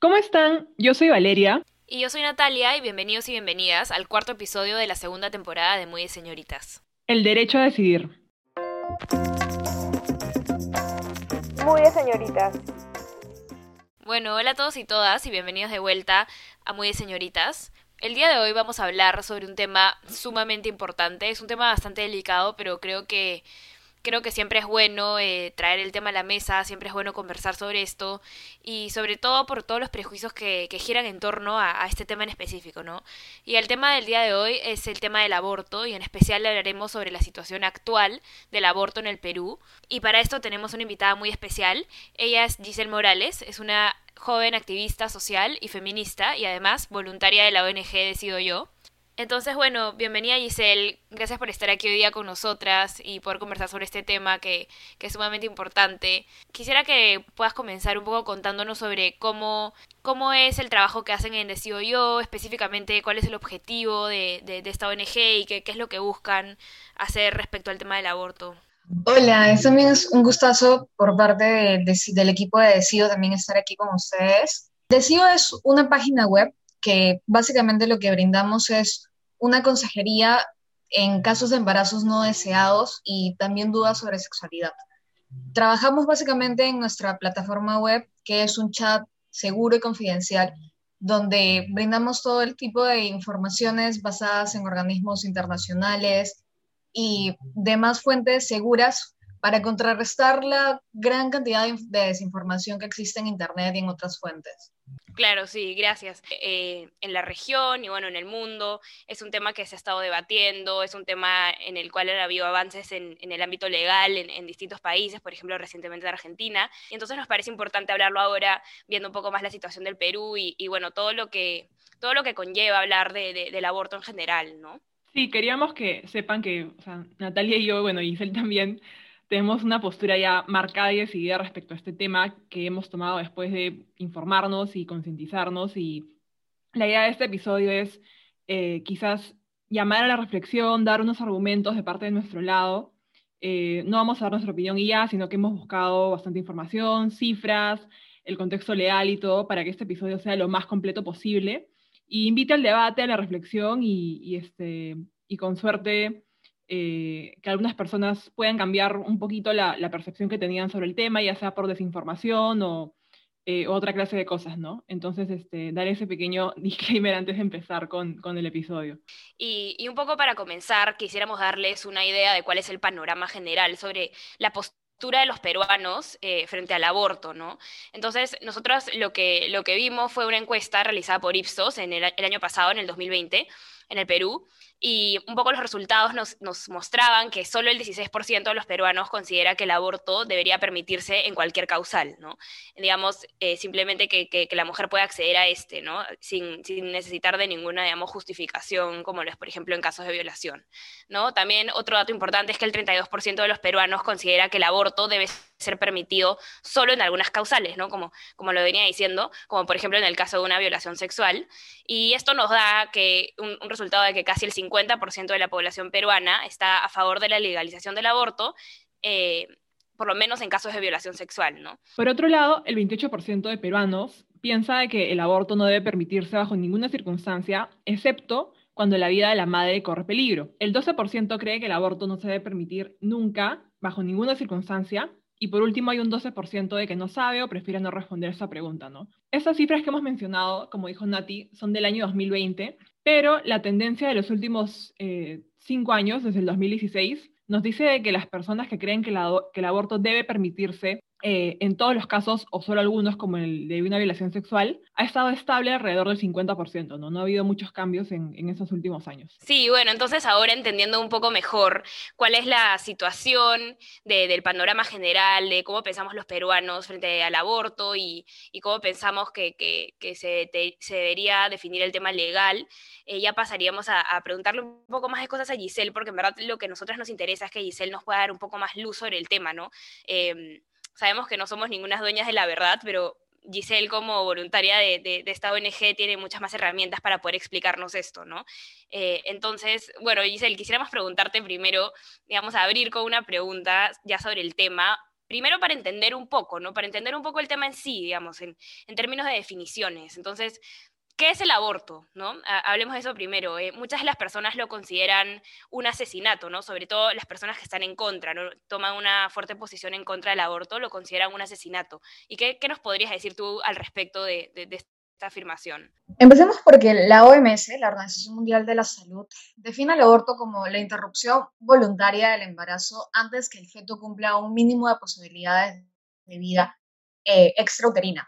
¿Cómo están? Yo soy Valeria. Y yo soy Natalia y bienvenidos y bienvenidas al cuarto episodio de la segunda temporada de Muy de Señoritas. El derecho a decidir. Muy de señoritas. Bueno, hola a todos y todas y bienvenidos de vuelta a Muy de Señoritas. El día de hoy vamos a hablar sobre un tema sumamente importante. Es un tema bastante delicado, pero creo que creo que siempre es bueno eh, traer el tema a la mesa, siempre es bueno conversar sobre esto y sobre todo por todos los prejuicios que, giran en torno a, a, este tema en específico, ¿no? Y el tema del día de hoy es el tema del aborto y en especial hablaremos sobre la situación actual del aborto en el Perú y para esto tenemos una invitada muy especial, ella es Giselle Morales, es una joven activista social y feminista y además voluntaria de la ONG Decido Yo. Entonces, bueno, bienvenida Giselle, gracias por estar aquí hoy día con nosotras y poder conversar sobre este tema que, es sumamente importante. Quisiera que puedas comenzar un poco contándonos sobre cómo, cómo es el trabajo que hacen en Decido Yo, específicamente cuál es el objetivo de, de, esta ONG y qué, qué es lo que buscan hacer respecto al tema del aborto. Hola, es también es un gustazo por parte de, de, del equipo de Decido también estar aquí con ustedes. Decido es una página web que básicamente lo que brindamos es una consejería en casos de embarazos no deseados y también dudas sobre sexualidad. Trabajamos básicamente en nuestra plataforma web, que es un chat seguro y confidencial, donde brindamos todo el tipo de informaciones basadas en organismos internacionales y demás fuentes seguras para contrarrestar la gran cantidad de desinformación que existe en Internet y en otras fuentes. Claro, sí, gracias. Eh, en la región y bueno, en el mundo es un tema que se ha estado debatiendo, es un tema en el cual ha habido avances en, el ámbito legal en, distintos países, por ejemplo, recientemente en Argentina. Y entonces nos parece importante hablarlo ahora, viendo un poco más la situación del Perú y, bueno, todo lo que, todo lo que conlleva hablar de, de, del aborto en general, ¿no? Sí, queríamos que sepan que, o sea, Natalia y yo, bueno, y Giselle también, tenemos una postura ya marcada y decidida respecto a este tema que hemos tomado después de informarnos y concientizarnos. Y la idea de este episodio es eh, quizás llamar a la reflexión, dar unos argumentos de parte de nuestro lado. Eh, no vamos a dar nuestra opinión y ya, sino que hemos buscado bastante información, cifras, el contexto legal y todo para que este episodio sea lo más completo posible. Y invita al debate, a la reflexión y, y este, y con suerte eh, que algunas personas puedan cambiar un poquito la, percepción que tenían sobre el tema, ya sea por desinformación o eh, otra clase de cosas, ¿no? Entonces, este, dar ese pequeño disclaimer antes de empezar con, con el episodio. Y, un poco para comenzar, quisiéramos darles una idea de cuál es el panorama general sobre la postura de los peruanos eh, frente al aborto, ¿no? Entonces, nosotros lo que, lo que vimos fue una encuesta realizada por Ipsos en el año pasado, en el 2020, en el Perú, y un poco los resultados nos, mostraban que solo el 16% de los peruanos considera que el aborto debería permitirse en cualquier causal, ¿no? Digamos, eh, simplemente que, la mujer pueda acceder a este, ¿no? Sin, necesitar de ninguna, digamos, justificación, como es, por ejemplo, en casos de violación, ¿no? También otro dato importante es que el 32% de los peruanos considera que el aborto debe ser permitido solo en algunas causales, ¿no? Como, como lo venía diciendo, como por ejemplo en el caso de una violación sexual. Y esto nos da que un, un resultado de que casi el 50% de la población peruana está a favor de la legalización del aborto, eh, por lo menos en casos de violación sexual, ¿no? Por otro lado, el 28% de peruanos piensa que el aborto no debe permitirse bajo ninguna circunstancia, excepto cuando la vida de la madre corre peligro. El 12% cree que el aborto no se debe permitir nunca, bajo ninguna circunstancia, y por último, hay un 12% de que no sabe o prefiere no responder esa pregunta, ¿no? Esas cifras que hemos mencionado, como dijo Nati, son del año 2020, pero la tendencia de los últimos eh, cinco años, desde el 2016, nos dice que las personas que creen que, el aborto debe permitirse eh, en todos los casos, o solo algunos, como el de una violación sexual, ha estado estable alrededor del 50%, ¿no? No ha habido muchos cambios en, en esos últimos años. Sí, bueno, entonces ahora entendiendo un poco mejor cuál es la situación de, del panorama general, de cómo pensamos los peruanos frente al aborto y, y cómo pensamos que, que, se, se, debería definir el tema legal, eh, ya pasaríamos a, preguntarle un poco más de cosas a Giselle, porque en verdad lo que a nosotros nos interesa es que Giselle nos pueda dar un poco más luz sobre el tema, ¿no? Eh, sabemos que no somos ninguna dueñas de la verdad, pero Giselle como voluntaria de, esta ONG tiene muchas más herramientas para poder explicarnos esto, ¿no? Eh, entonces, bueno, Giselle, quisiéramos preguntarte primero, digamos, abrir con una pregunta ya sobre el tema. primero para entender un poco, ¿no? Para entender un poco el tema en sí, digamos, en, en términos de definiciones. Entonces, ¿Qué es el aborto? ¿no? Hablemos de eso primero. Eh, muchas de las personas lo consideran un asesinato, ¿no? sobre todo las personas que están en contra, toman una fuerte posición en contra del aborto, lo consideran un asesinato. ¿Y qué, nos podrías decir tú al respecto de, esta afirmación? Empecemos porque la OMS, la Organización Mundial de la Salud, define el aborto como la interrupción voluntaria del embarazo antes que el feto cumpla un mínimo de posibilidades de vida eh, extrauterina.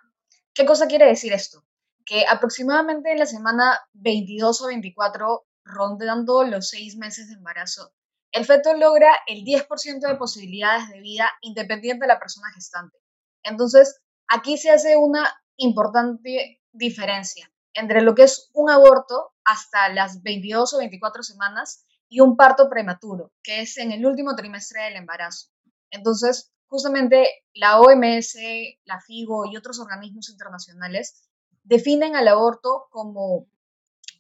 ¿Qué cosa quiere decir esto? Que aproximadamente en la semana 22 o 24, rondando los seis meses de embarazo, el feto logra el 10% de posibilidades de vida independiente de la persona gestante. Entonces, aquí se hace una importante diferencia entre lo que es un aborto hasta las 22 o 24 semanas y un parto prematuro, que es en el último trimestre del embarazo. Entonces, justamente la OMS, la FIGO y otros organismos internacionales definen al aborto como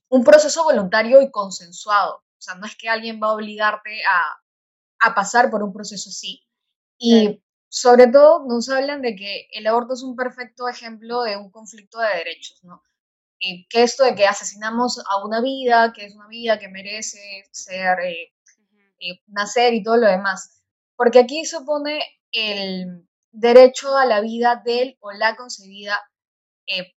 un proceso voluntario y consensuado. O sea, no es que alguien va a obligarte a, pasar por un proceso así. Y sobre todo nos hablan de que el aborto es un perfecto ejemplo de un conflicto de derechos, ¿no? Y que esto de que asesinamos a una vida, que es una vida que merece ser, eh, eh, nacer y todo lo demás. Porque aquí se pone el derecho a la vida del o la concebida eh,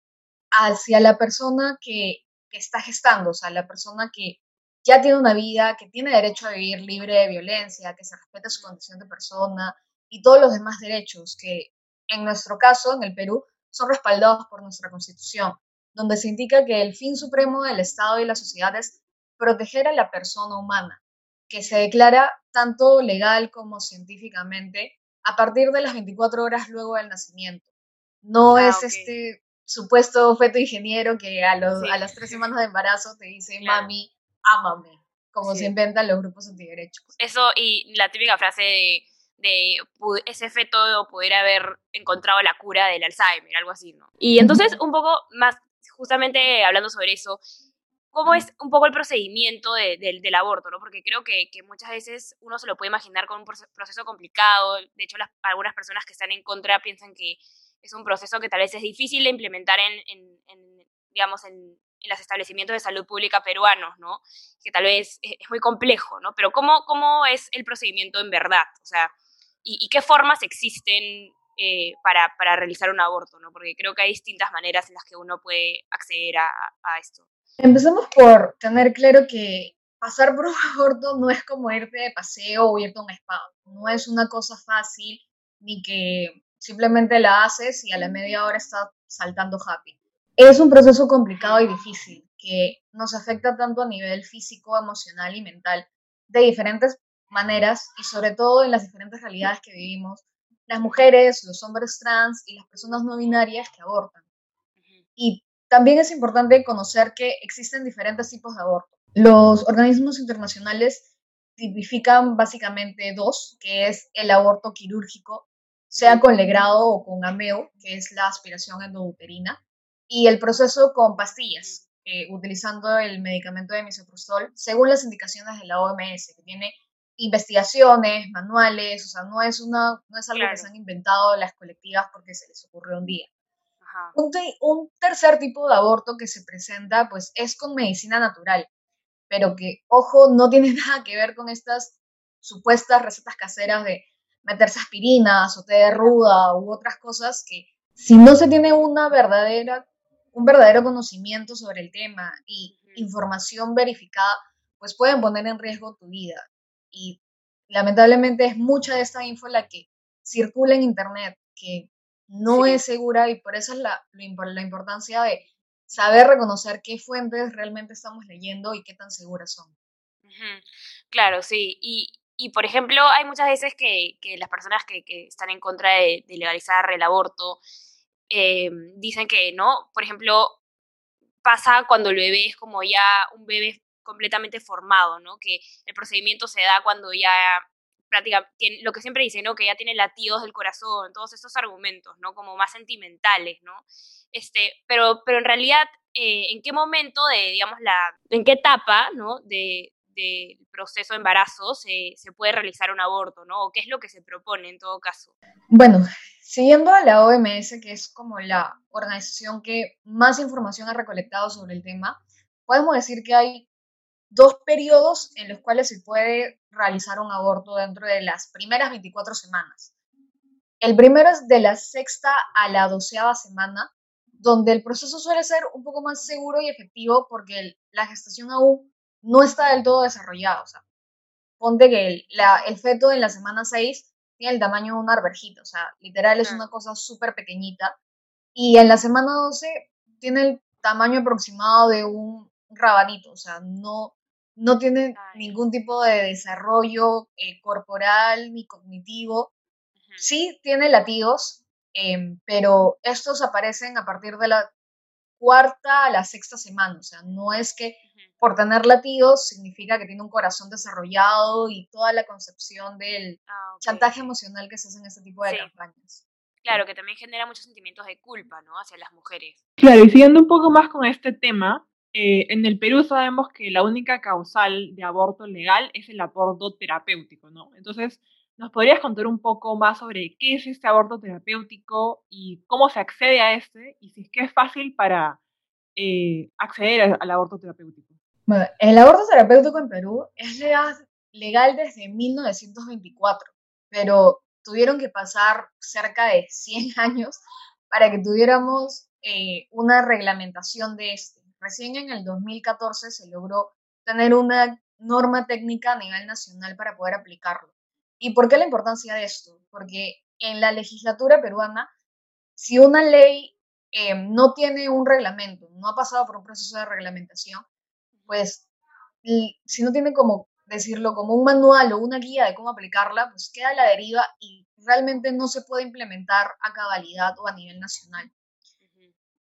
hacia la persona que, está gestando, o sea, la persona que ya tiene una vida, que tiene derecho a vivir libre de violencia, que se respete su condición de persona y todos los demás derechos que en nuestro caso, en el Perú, son respaldados por nuestra Constitución, donde se indica que el fin supremo del Estado y la sociedad es proteger a la persona humana, que se declara tanto legal como científicamente a partir de las 24 horas luego del nacimiento. No ah, es este supuesto feto ingeniero que a, los, a las tres semanas de embarazo te dice, mami, ámame, como se inventan los grupos antiderechos. Eso y la típica frase de, de ese feto pudiera haber encontrado la cura del Alzheimer, algo así, ¿no? Y entonces, un poco más, justamente hablando sobre eso, ¿cómo es un poco el procedimiento de, del aborto, ¿no? Porque creo que, que, muchas veces uno se lo puede imaginar con un proceso complicado. De hecho, las, algunas personas que están en contra piensan que es un proceso que tal vez es difícil de implementar en, digamos, en, los establecimientos de salud pública peruanos, ¿no? Que tal vez es, muy complejo, ¿no? Pero ¿cómo, ¿cómo es el procedimiento en verdad? O sea, ¿y, qué formas existen eh, para, para, realizar un aborto, ¿no? Porque creo que hay distintas maneras en las que uno puede acceder a, a esto. Empezamos por tener claro que pasar por un aborto no es como irte de paseo o irte a un spa. No es una cosa fácil ni que Simplemente la haces y a la media hora está saltando happy. Es un proceso complicado y difícil que nos afecta tanto a nivel físico, emocional y mental de diferentes maneras y sobre todo en las diferentes realidades que vivimos, las mujeres, los hombres trans y las personas no binarias que abortan. Y también es importante conocer que existen diferentes tipos de aborto. Los organismos internacionales tipifican básicamente dos, que es el aborto quirúrgico sea con legrado o con ameo, que es la aspiración endouterina, y el proceso con pastillas, eh, utilizando el medicamento de misoprostol, según las indicaciones de la OMS, que tiene investigaciones, manuales, o sea, no es, una, no es algo que se han inventado las colectivas porque se les ocurrió un día. Un, un, tercer tipo de aborto que se presenta, pues, es con medicina natural, pero que, ojo, no tiene nada que ver con estas supuestas recetas caseras de meterse aspirinas o té de ruda u otras cosas que si no se tiene una verdadera, un verdadero conocimiento sobre el tema y información verificada, pues pueden poner en riesgo tu vida. Y lamentablemente es mucha de esta info la que circula en Internet, que no es segura y por eso es la, la importancia de saber reconocer qué fuentes realmente estamos leyendo y qué tan seguras son. Claro, sí. Y, y, por ejemplo, hay muchas veces que, que las personas que, que, están en contra de, legalizar el aborto eh, dicen que no. Por ejemplo, pasa cuando el bebé es como ya un bebé completamente formado, ¿no? Que el procedimiento se da cuando ya prácticamente, lo que siempre dicen, ¿no? Que ya tiene latidos del corazón, todos estos argumentos, ¿no? Como más sentimentales, ¿no? Este, pero, pero en realidad, eh, ¿en qué momento de, digamos, la, en qué etapa, ¿no? De, del proceso de embarazo se, se, puede realizar un aborto, ¿no? ¿O qué es lo que se propone en todo caso? Bueno, siguiendo a la OMS, que es como la organización que más información ha recolectado sobre el tema, podemos decir que hay dos periodos en los cuales se puede realizar un aborto dentro de las primeras 24 semanas. El primero es de la sexta a la doceava semana, donde el proceso suele ser un poco más seguro y efectivo porque la gestación aún no está del todo desarrollada. O sea, ponte que el, el feto en la semana 6 tiene el tamaño de una arvejita, o sea, literal es una cosa súper pequeñita. Y en la semana 12 tiene el tamaño aproximado de un rabanito, o sea, no, no tiene ningún tipo de desarrollo eh, corporal ni cognitivo. Sí tiene latidos, em, pero estos aparecen a partir de la cuarta a la sexta semana, o sea, no es que por tener latidos significa que tiene un corazón desarrollado y toda la concepción del ah, chantaje emocional que se hace en este tipo de campañas. Claro, que también genera muchos sentimientos de culpa, ¿no? Hacia las mujeres. Claro, y siguiendo un poco más con este tema, eh, en el Perú sabemos que la única causal de aborto legal es el aborto terapéutico, ¿no? Entonces, ¿nos podrías contar un poco más sobre qué es este aborto terapéutico y cómo se accede a este y si es que es fácil para eh, acceder al aborto terapéutico? Bueno, el aborto terapéutico en Perú es legal desde 1924, pero tuvieron que pasar cerca de 100 años para que tuviéramos eh, una reglamentación de este. Recién en el 2014 se logró tener una norma técnica a nivel nacional para poder aplicarlo. ¿Y por qué la importancia de esto? Porque en la legislatura peruana, si una ley eh, no tiene un reglamento, no ha pasado por un proceso de reglamentación, pues si no tiene como decirlo como un manual o una guía de cómo aplicarla, pues queda a la deriva y realmente no se puede implementar a cabalidad o a nivel nacional.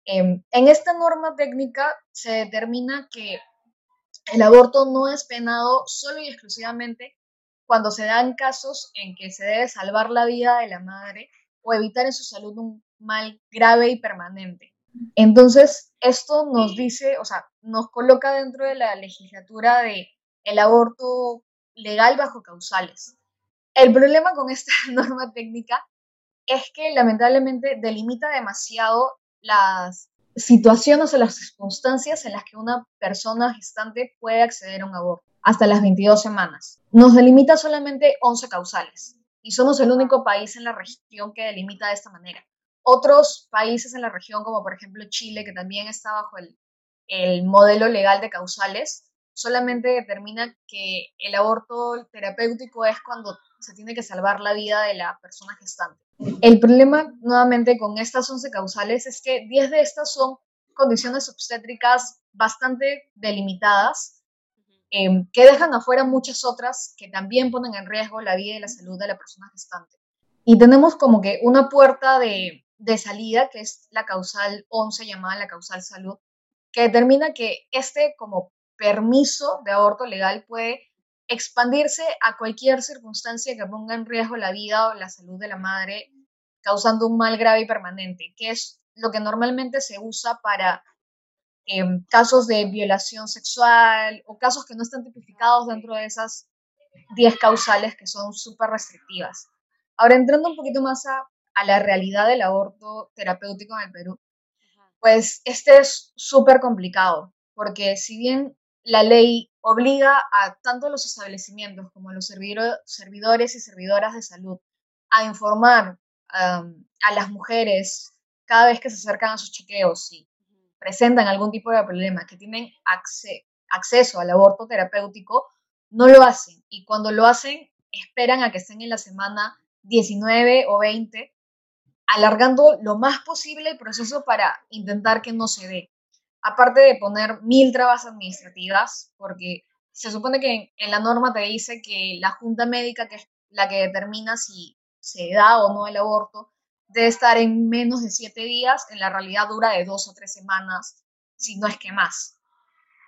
Em, en esta norma técnica se determina que el aborto no es penado solo y exclusivamente cuando se dan casos en que se debe salvar la vida de la madre o evitar en su salud un mal grave y permanente. Entonces, esto nos dice, o sea, nos coloca dentro de la legislatura de el aborto legal bajo causales. El problema con esta norma técnica es que lamentablemente delimita demasiado las situaciones o las circunstancias en las que una persona gestante puede acceder a un aborto, hasta las 22 semanas. Nos delimita solamente 11 causales y somos el único país en la región que delimita de esta manera. Otros países en la región, como por ejemplo Chile, que también está bajo el, el modelo legal de causales, solamente determina que el aborto terapéutico es cuando se tiene que salvar la vida de la persona gestante. El problema, nuevamente, con estas 11 causales es que 10 de estas son condiciones obstétricas bastante delimitadas, em, que dejan afuera muchas otras que también ponen en riesgo la vida y la salud de la persona gestante. Y tenemos como que una puerta de, de salida, que es la causal 11, llamada la causal salud, que determina que este como permiso de aborto legal puede expandirse a cualquier circunstancia que ponga en riesgo la vida o la salud de la madre, causando un mal grave y permanente, que es lo que normalmente se usa para em, casos de violación sexual o casos que no están tipificados dentro de esas 10 causales que son súper restrictivas. Ahora, entrando un poquito más a, a la realidad del aborto terapéutico en el Perú, pues este es súper complicado, porque si bien la ley obliga a tanto los establecimientos como a los servidores y servidoras de salud a informar a las mujeres cada vez que se acercan a sus chequeos y presentan algún tipo de problema, que tienen acceso al aborto terapéutico, no lo hacen. Y cuando lo hacen, esperan a que estén en la semana 19 o 20, alargando lo más posible el proceso para intentar que no se dé aparte de poner mil trabas administrativas, porque se supone que en, la norma te dice que la junta médica, que es la que determina si se da o no el aborto, debe estar en menos de siete días, en la realidad dura de dos o tres semanas, si no es que más.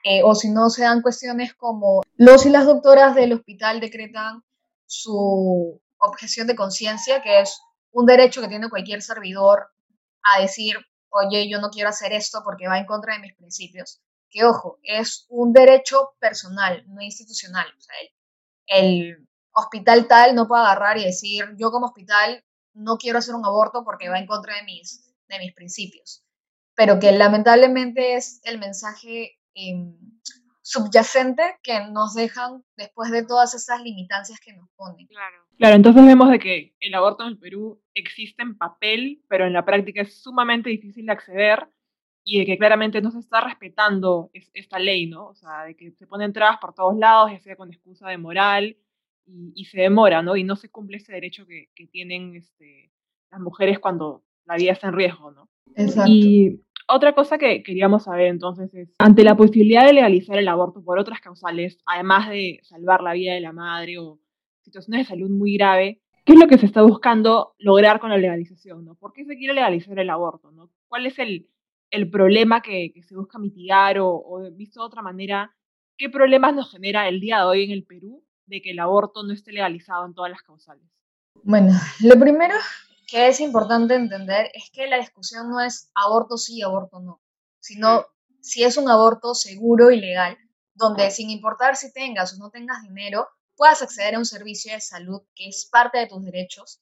Eh, o si no, se dan cuestiones como los y las doctoras del hospital decretan su objeción de conciencia, que es un derecho que tiene cualquier servidor a decir oye, yo no quiero hacer esto porque va en contra de mis principios, que ojo, es un derecho personal, no institucional. El, hospital tal no puede agarrar y decir, yo como hospital no quiero hacer un aborto porque va en contra de mis, de mis principios. Pero que lamentablemente es el mensaje em, subyacente que nos dejan después de todas esas limitancias que nos ponen. Claro. Claro, entonces vemos de que el aborto en el Perú existe en papel, pero en la práctica es sumamente difícil de acceder y de que claramente no se está respetando esta ley, ¿no? O sea, de que se ponen trabas por todos lados, ya sea con excusa de moral, y, se demora, ¿no? Y no se cumple ese derecho que, que tienen este, las mujeres cuando la vida está en riesgo, ¿no? Exacto. Y otra cosa que queríamos saber entonces es, ante la posibilidad de legalizar el aborto por otras causales, además de salvar la vida de la madre o situaciones de salud muy grave, ¿qué es lo que se está buscando lograr con la legalización? ¿Por qué se quiere legalizar el aborto? ¿Cuál es el, el problema que, que, se busca mitigar o, visto de otra manera, qué problemas nos genera el día de hoy en el Perú de que el aborto no esté legalizado en todas las causales? Bueno, lo primero que es importante entender es que la discusión no es aborto sí, aborto no, sino si es un aborto seguro y legal, donde sin importar si tengas o no tengas dinero, puedas acceder a un servicio de salud que es parte de tus derechos,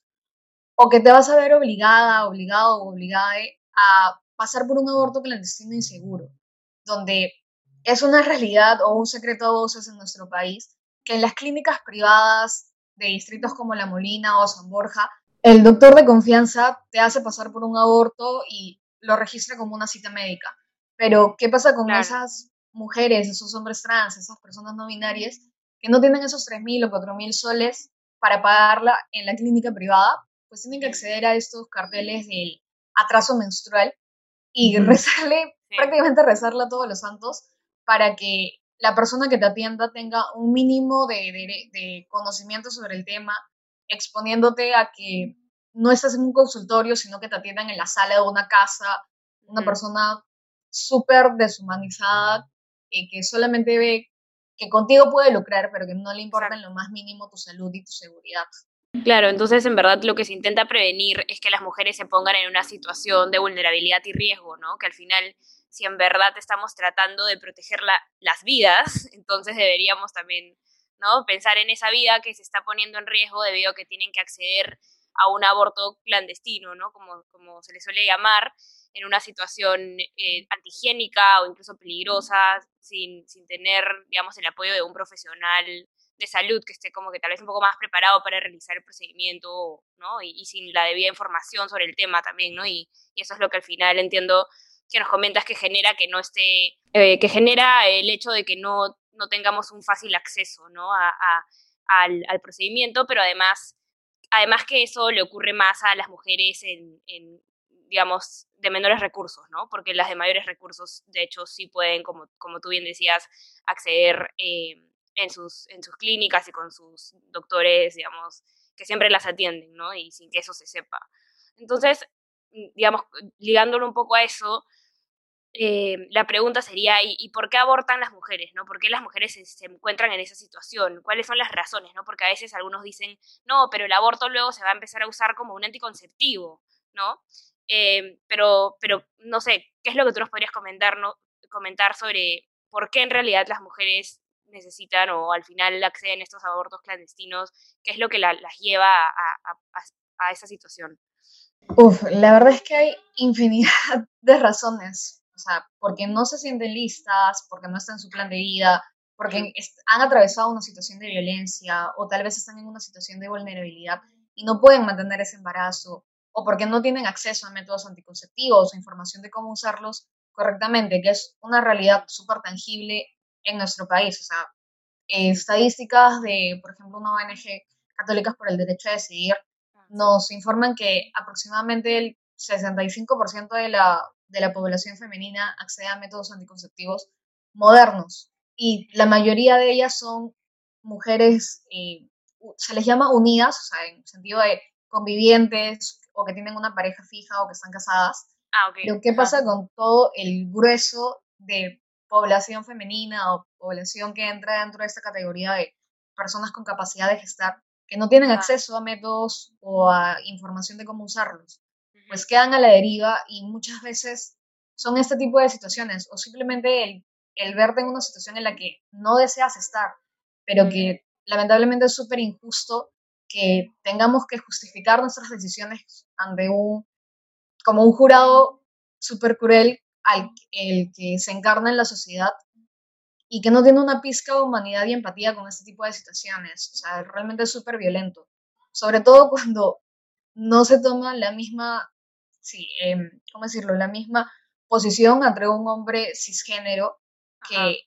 o que te vas a ver obligada, obligado o obligada a pasar por un aborto clandestino inseguro, donde es una realidad o un secreto a voces en nuestro país que en las clínicas privadas de distritos como La Molina o San Borja, el doctor de confianza te hace pasar por un aborto y lo registra como una cita médica. Pero, ¿qué pasa con esas mujeres, esos hombres trans, esas personas no binarias que no tienen esos 3.000 o 4.000 soles para pagarla en la clínica privada? Pues tienen que acceder a estos carteles del atraso menstrual y rezarle, prácticamente rezarle a todos los santos para que la persona que te atienda tenga un mínimo de, conocimiento sobre el tema, exponiéndote a que no estás en un consultorio, sino que te atiendan en la sala de una casa, una persona súper deshumanizada, y que solamente ve que contigo puede lucrar, pero que no le importa en lo más mínimo tu salud y tu seguridad. Claro, entonces en verdad lo que se intenta prevenir es que las mujeres se pongan en una situación de vulnerabilidad y riesgo, ¿no? Que al final si en verdad estamos tratando de proteger las vidas, entonces deberíamos también ¿no? pensar en esa vida que se está poniendo en riesgo debido a que tienen que acceder a un aborto clandestino, ¿no? como, como se le suele llamar, en una situación eh, antihigiénica o incluso peligrosa, sin, sin tener, digamos, el apoyo de un profesional de salud que esté como que tal vez un poco más preparado para realizar el procedimiento, ¿no? Y, sin la debida información sobre el tema también, ¿no? Y, eso es lo que al final entiendo que nos comentas que genera que no esté, eh, que genera el hecho de que no, no tengamos un fácil acceso ¿no? a, al, procedimiento, pero además, además que eso le ocurre más a las mujeres en, digamos, de menores recursos, ¿no? Porque las de mayores recursos, de hecho, sí pueden, como, como tú bien decías, acceder eh, en, sus, en sus clínicas y con sus doctores, digamos, que siempre las atienden, ¿no? Y sin que eso se sepa. Entonces, digamos, ligándolo un poco a eso, eh, la pregunta sería, ¿y, por qué abortan las mujeres? ¿no? ¿Por qué las mujeres se, encuentran en esa situación? ¿Cuáles son las razones? ¿no? Porque a veces algunos dicen, no, pero el aborto luego se va a empezar a usar como un anticonceptivo, ¿no? Eh, pero, pero no sé, ¿qué es lo que tú nos podrías comentar, ¿no? comentar sobre por qué en realidad las mujeres necesitan o al final acceden a estos abortos clandestinos? ¿Qué es lo que las lleva a, a esa situación? Uf, la verdad es que hay infinidad de razones sea, porque no se sienten listas, porque no están en su plan de vida, porque han atravesado una situación de violencia o tal vez están en una situación de vulnerabilidad y no pueden mantener ese embarazo o porque no tienen acceso a métodos anticonceptivos o información de cómo usarlos correctamente, que es una realidad súper tangible en nuestro país. O sea, estadísticas de, por ejemplo, una ONG Católicas por el Derecho a Decidir ah, nos informan que aproximadamente el 65% de la de la población femenina accede a métodos anticonceptivos modernos y la mayoría de ellas son mujeres, eh, se les llama unidas, o sea, en sentido de convivientes o que tienen una pareja fija o que están casadas. Ah, okay. Pero ¿qué pasa con todo el grueso de población femenina o población que entra dentro de esta categoría de personas con capacidad de gestar que no tienen acceso a métodos o a información de cómo usarlos? Pues quedan a la deriva y muchas veces son este tipo de situaciones o simplemente el el verte en una situación en la que no deseas estar, pero que lamentablemente es súper injusto que tengamos que justificar nuestras decisiones ante un, como un jurado súper cruel al el que se encarna en la sociedad y que no tiene una pizca de humanidad y empatía con este tipo de situaciones. O sea, realmente es súper violento. Sobre todo cuando no se toma la misma, sí, eh, ¿cómo decirlo? La misma posición entre un hombre cisgénero que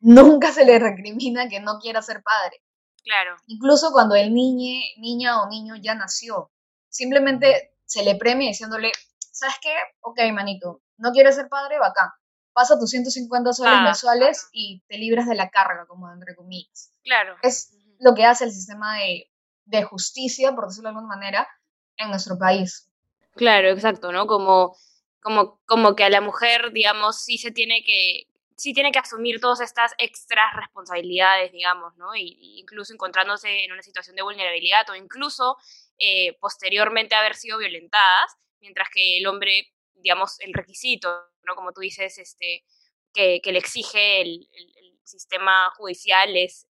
nunca se le recrimina que no quiera ser padre. Claro. Incluso cuando el niño, niña o niño ya nació, simplemente se le premia diciéndole, ¿sabes qué? Ok, manito, no quieres ser padre, bacán. Pasa tus 150 soles Ah, mensuales y te libras de la carga, como entre comillas. Claro. Es lo que hace el sistema de, de justicia, por decirlo de alguna manera, en nuestro país. Claro, exacto, ¿no? Como, como, como que a la mujer, digamos, sí se tiene que, sí tiene que asumir todas estas extras responsabilidades, digamos, ¿no? Y, incluso encontrándose en una situación de vulnerabilidad o incluso eh, posteriormente haber sido violentadas, mientras que el hombre, digamos, el requisito, ¿no? Como tú dices, este, que, que le exige el, el, el sistema judicial es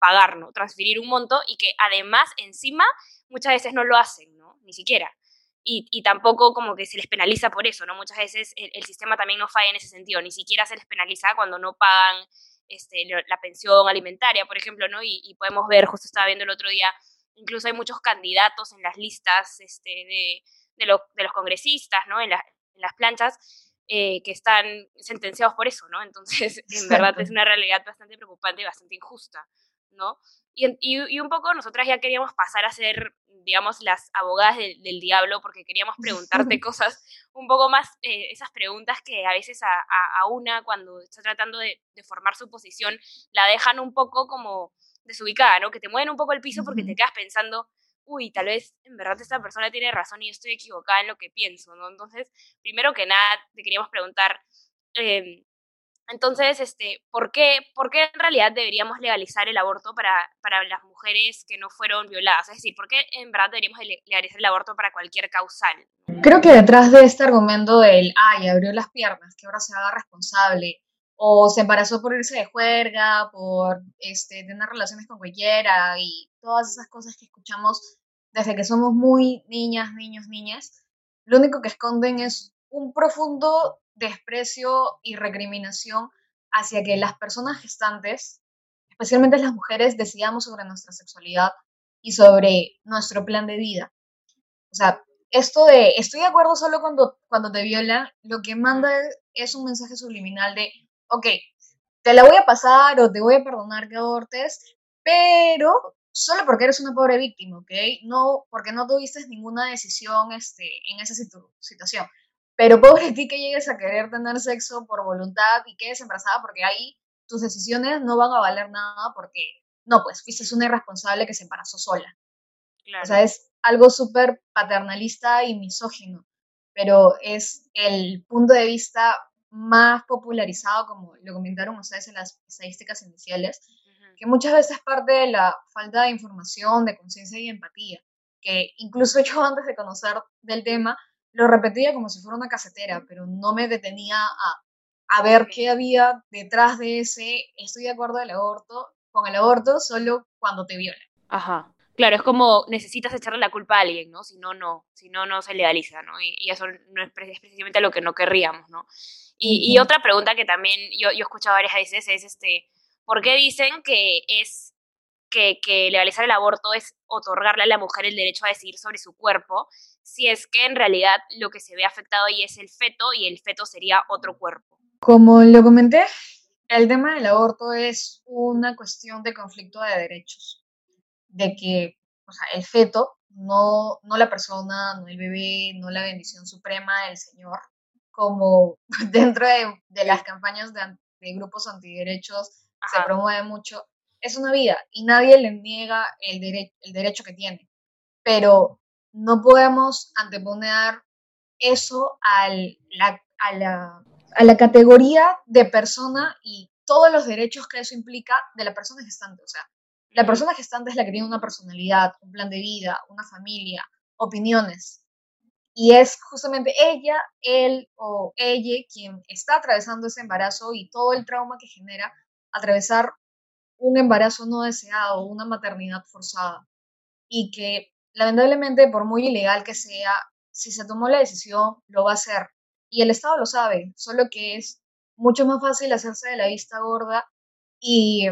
pagar, ¿no? Transferir un monto y que además, encima, muchas veces no lo hacen, ¿no? Ni siquiera. Y, y, tampoco como que se les penaliza por eso, ¿no? Muchas veces el, el, sistema también no falla en ese sentido, ni siquiera se les penaliza cuando no pagan este, la pensión alimentaria, por ejemplo, ¿no? Y, y, podemos ver, justo estaba viendo el otro día, incluso hay muchos candidatos en las listas este, de, de, lo, de los congresistas, ¿no? En, la, en las planchas, eh, que están sentenciados por eso, ¿no? Entonces, en verdad es una realidad bastante preocupante y bastante injusta, ¿no? Y, y, y, un poco nosotras ya queríamos pasar a ser, digamos, las abogadas de, del diablo porque queríamos preguntarte cosas un poco más, eh, esas preguntas que a veces a, a, a una cuando está tratando de, de, formar su posición la dejan un poco como desubicada, ¿no? Que te mueven un poco el piso porque te quedas pensando, uy, tal vez en verdad esta persona tiene razón y yo estoy equivocada en lo que pienso, ¿no? Entonces, primero que nada, te queríamos preguntar, eh, entonces, este, ¿por qué, ¿por qué en realidad deberíamos legalizar el aborto para, para las mujeres que no fueron violadas? Es decir, ¿por qué en verdad deberíamos legalizar el aborto para cualquier causal? Creo que detrás de este argumento del, ay, abrió las piernas, que ahora se haga responsable, o se embarazó por irse de juerga, por este, tener relaciones con cualquiera, y todas esas cosas que escuchamos desde que somos muy niñas, niños, niñas, lo único que esconden es un profundo desprecio y recriminación hacia que las personas gestantes, especialmente las mujeres, decidamos sobre nuestra sexualidad y sobre nuestro plan de vida. O sea, esto de estoy de acuerdo solo cuando, cuando te violan, lo que manda es un mensaje subliminal de, ok, te la voy a pasar o te voy a perdonar que abortes, pero solo porque eres una pobre víctima, ¿ok? No, porque no tuviste ninguna decisión este, en esa situ situación. Pero pobre ti que llegues a querer tener sexo por voluntad y quedes embarazada porque ahí tus decisiones no van a valer nada porque, no, pues fuiste una irresponsable que se embarazó sola. Claro. O sea, es algo súper paternalista y misógino, pero es el punto de vista más popularizado, como lo comentaron ustedes en las estadísticas iniciales, uh -huh. que muchas veces parte de la falta de información, de conciencia y empatía, que incluso yo antes de conocer del tema, lo repetía como si fuera una casetera, pero no me detenía a, a ver qué había detrás de ese estoy de acuerdo del aborto, con el aborto solo cuando te violan. Ajá. Claro, es como necesitas echarle la culpa a alguien, ¿no? Si no, no, si no, no se legaliza, ¿no? Y, y eso no es, es, precisamente lo que no querríamos, ¿no? Y, y otra pregunta que también yo, yo he escuchado varias veces es, este, ¿por qué dicen que es que, que, legalizar el aborto es otorgarle a la mujer el derecho a decidir sobre su cuerpo, si es que en realidad lo que se ve afectado ahí es el feto y el feto sería otro cuerpo. Como lo comenté, el tema del aborto es una cuestión de conflicto de derechos, de que o sea, el feto, no, no la persona, no el bebé, no la bendición suprema del Señor, como dentro de, de las campañas de, de grupos antiderechos Ajá. se promueve mucho, es una vida y nadie le niega el, dere el derecho que tiene. Pero no podemos anteponer eso al, la, a, la, a la categoría de persona y todos los derechos que eso implica de la persona gestante. O sea, la persona gestante es la que tiene una personalidad, un plan de vida, una familia, opiniones. y es justamente ella, él o ella quien está atravesando ese embarazo y todo el trauma que genera atravesar un embarazo no deseado, una maternidad forzada. Y que lamentablemente, por muy ilegal que sea, si se tomó la decisión, lo va a hacer. Y el Estado lo sabe, solo que es mucho más fácil hacerse de la vista gorda y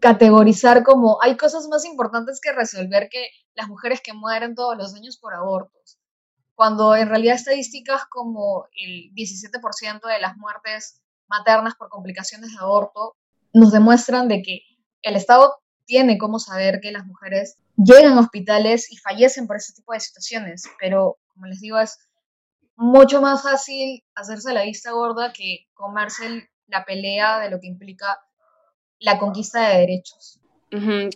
categorizar como hay cosas más importantes que resolver que las mujeres que mueren todos los años por abortos. Cuando en realidad estadísticas como el 17% de las muertes maternas por complicaciones de aborto nos demuestran de que el Estado tiene cómo saber que las mujeres llegan a hospitales y fallecen por ese tipo de situaciones, pero como les digo, es mucho más fácil hacerse la vista gorda que comerse la pelea de lo que implica la conquista de derechos.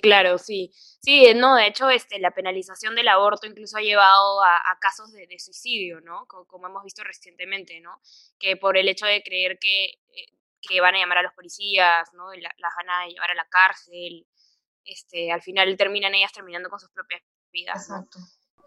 claro, sí. Sí, no, de hecho, este, la penalización del aborto incluso ha llevado a, casos de, suicidio, ¿no? Como, hemos visto recientemente, ¿no? Que por el hecho de creer que, eh, que van a llamar a los policías, ¿no? Las van a llevar a la cárcel, este, al final terminan ellas terminando con sus propias vidas. Exacto.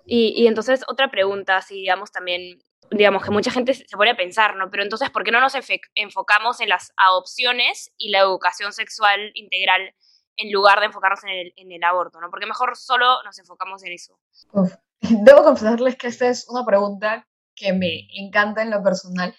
Y, y entonces, otra pregunta, si digamos también, digamos que mucha gente se pone a pensar, ¿no? Pero entonces, ¿por qué no nos enfocamos en las adopciones y la educación sexual integral en lugar de enfocarnos en el, en el aborto, ¿no? Porque mejor solo nos enfocamos en eso. Debo confesarles que esta es una pregunta que me encanta en lo personal,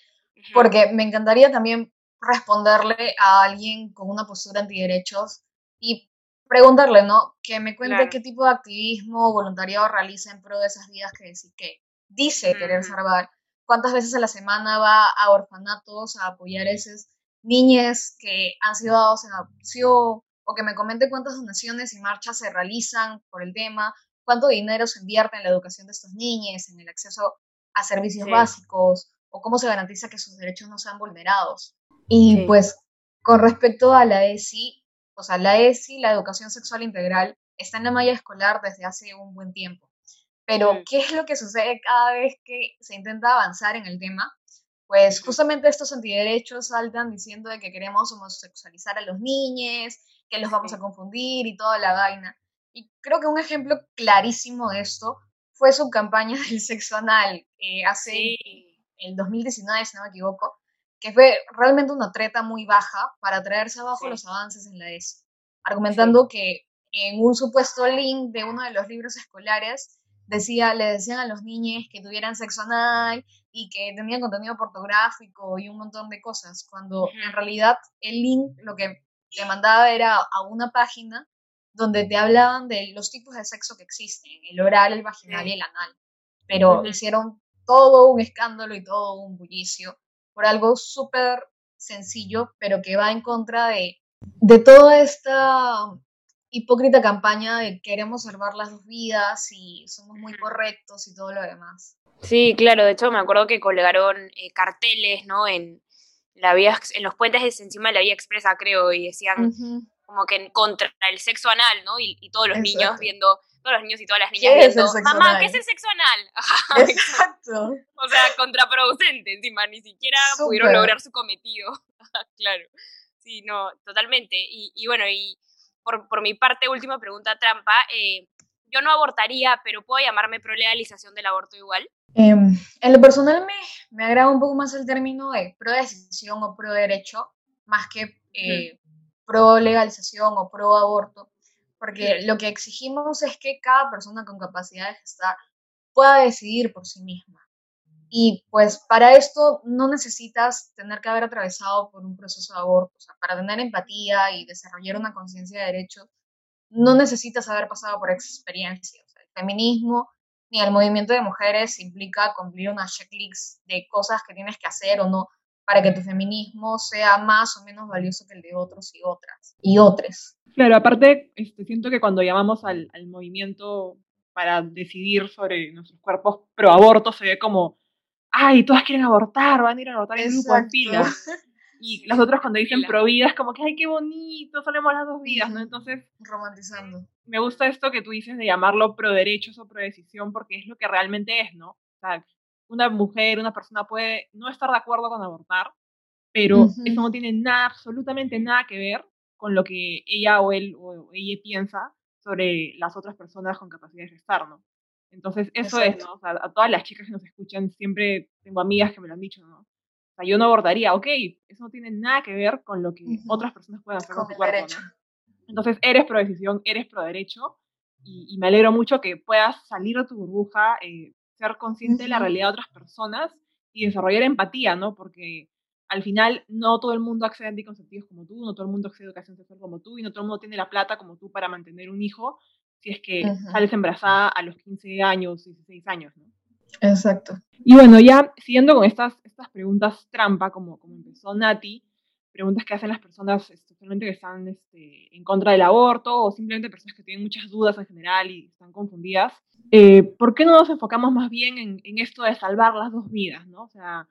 porque me encantaría también responderle a alguien con una postura antiderechos y preguntarle, ¿no? Que me cuente qué tipo de activismo o voluntariado realiza en pro de esas vidas que, que dice querer salvar. ¿Cuántas veces a la semana va a orfanatos a apoyar a esas niñas que han sido dados en adopción? O que me comente cuántas donaciones y marchas se realizan por el tema, cuánto dinero se invierte en la educación de estos niños, en el acceso a servicios básicos, o cómo se garantiza que sus derechos no sean vulnerados. Y pues con respecto a la ESI, o sea, la ESI, la educación sexual integral, está en la malla escolar desde hace un buen tiempo. Pero, ¿qué es lo que sucede cada vez que se intenta avanzar en el tema? Pues justamente estos antiderechos saltan diciendo de que queremos homosexualizar a los niños, que los vamos a confundir y toda la vaina. Y creo que un ejemplo clarísimo de esto fue su campaña del sexo anal eh, hace el 2019, si no me equivoco, que fue realmente una treta muy baja para traerse abajo los avances en la ESI, argumentando que en un supuesto link de uno de los libros escolares decía, le decían a los niños que tuvieran sexo anal y que tenían contenido pornográfico y un montón de cosas, cuando en realidad el link lo que te mandaba era a una página donde te hablaban de los tipos de sexo que existen, el oral, el vaginal y el anal. Pero hicieron todo un escándalo y todo un bullicio por algo súper sencillo, pero que va en contra de, de toda esta hipócrita campaña de queremos salvar las dos vidas y somos muy correctos y todo lo demás. Sí, claro, de hecho me acuerdo que colgaron eh, carteles, ¿no? En la vía, en los puentes encima de la vía expresa, creo, y decían como que en contra el sexo anal, ¿no? Y, todos los niños viendo todos los niños y todas las niñas viendo, mamá, ¿qué es el sexo anal? Exacto. o sea, contraproducente encima, ni siquiera pudieron lograr su cometido. claro. Sí, no, totalmente. Y, y bueno, y por, por, mi parte, última pregunta trampa, eh, yo no abortaría, pero ¿puedo llamarme pro-legalización del aborto igual? Em, en lo personal me, me agrada un poco más el término de pro-decisión o pro-derecho, más que eh, pro-legalización o pro-aborto, porque lo que exigimos es que cada persona con capacidad de gestar pueda decidir por sí misma. Y pues para esto no necesitas tener que haber atravesado por un proceso de aborto. O sea, para tener empatía y desarrollar una conciencia de derechos, no necesitas haber pasado por esa experiencia. O sea, el feminismo ni el movimiento de mujeres implica cumplir una checklist de cosas que tienes que hacer o no para que tu feminismo sea más o menos valioso que el de otros y otras y otros. Claro, aparte, este, siento que cuando llamamos al, movimiento para decidir sobre nuestros cuerpos pro aborto, se ve como, ay, todas quieren abortar, van a ir a abortar en grupo en fila. Y las otras cuando dicen pro vida es como que, ay, qué bonito, solemos las dos vidas, ¿no? Entonces... Romantizando. Me gusta esto que tú dices de llamarlo pro derechos o pro decisión porque es lo que realmente es, ¿no? O sea, una mujer, una persona puede no estar de acuerdo con abortar, pero eso no tiene nada, absolutamente nada que ver con lo que ella o él o ella piensa sobre las otras personas con capacidad de gestar, ¿no? Entonces, eso es, ¿no? O sea, a todas las chicas que nos escuchan, siempre tengo amigas que me lo han dicho, ¿no? O sea, yo no abortaría, ok, eso no tiene nada que ver con lo que otras personas puedan hacer con, su cuerpo, ¿no? Entonces, eres pro decisión, eres pro derecho, y, me alegro mucho que puedas salir de tu burbuja, eh, ser consciente de la realidad de otras personas y desarrollar empatía, ¿no? Porque al final no todo el mundo accede a anticonceptivos como tú, no todo el mundo accede a educación sexual como tú, y no todo el mundo tiene la plata como tú para mantener un hijo si es que sales embarazada a los 15 años, 16 años, ¿no? Exacto. Y bueno, ya siguiendo con estas, estas preguntas trampa, como, como empezó Nati, preguntas que hacen las personas especialmente que están este, en contra del aborto o simplemente personas que tienen muchas dudas en general y están confundidas. Eh, ¿Por qué no nos enfocamos más bien en, en, esto de salvar las dos vidas? ¿no? O sea,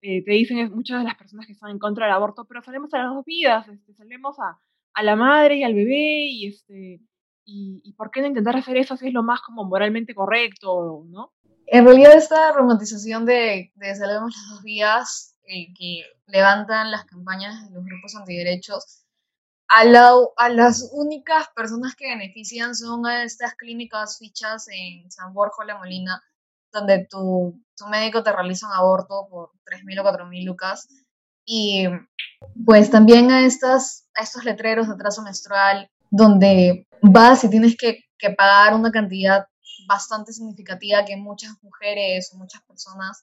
eh, te dicen muchas de las personas que están en contra del aborto, pero salemos a las dos vidas, este, salemos a, a, la madre y al bebé y, este, y, y, ¿por qué no intentar hacer eso si es lo más como moralmente correcto? ¿no? En realidad esta romantización de, de salvemos las dos vidas eh, que levantan las campañas de los grupos antiderechos, a, a las únicas personas que benefician son a estas clínicas fichas en San Borja La Molina, donde tu, tu médico te realiza un aborto por 3.000 o 4.000 lucas. Y pues también a, estas, a estos letreros de trazo menstrual, donde vas y tienes que, que pagar una cantidad bastante significativa que muchas mujeres o muchas personas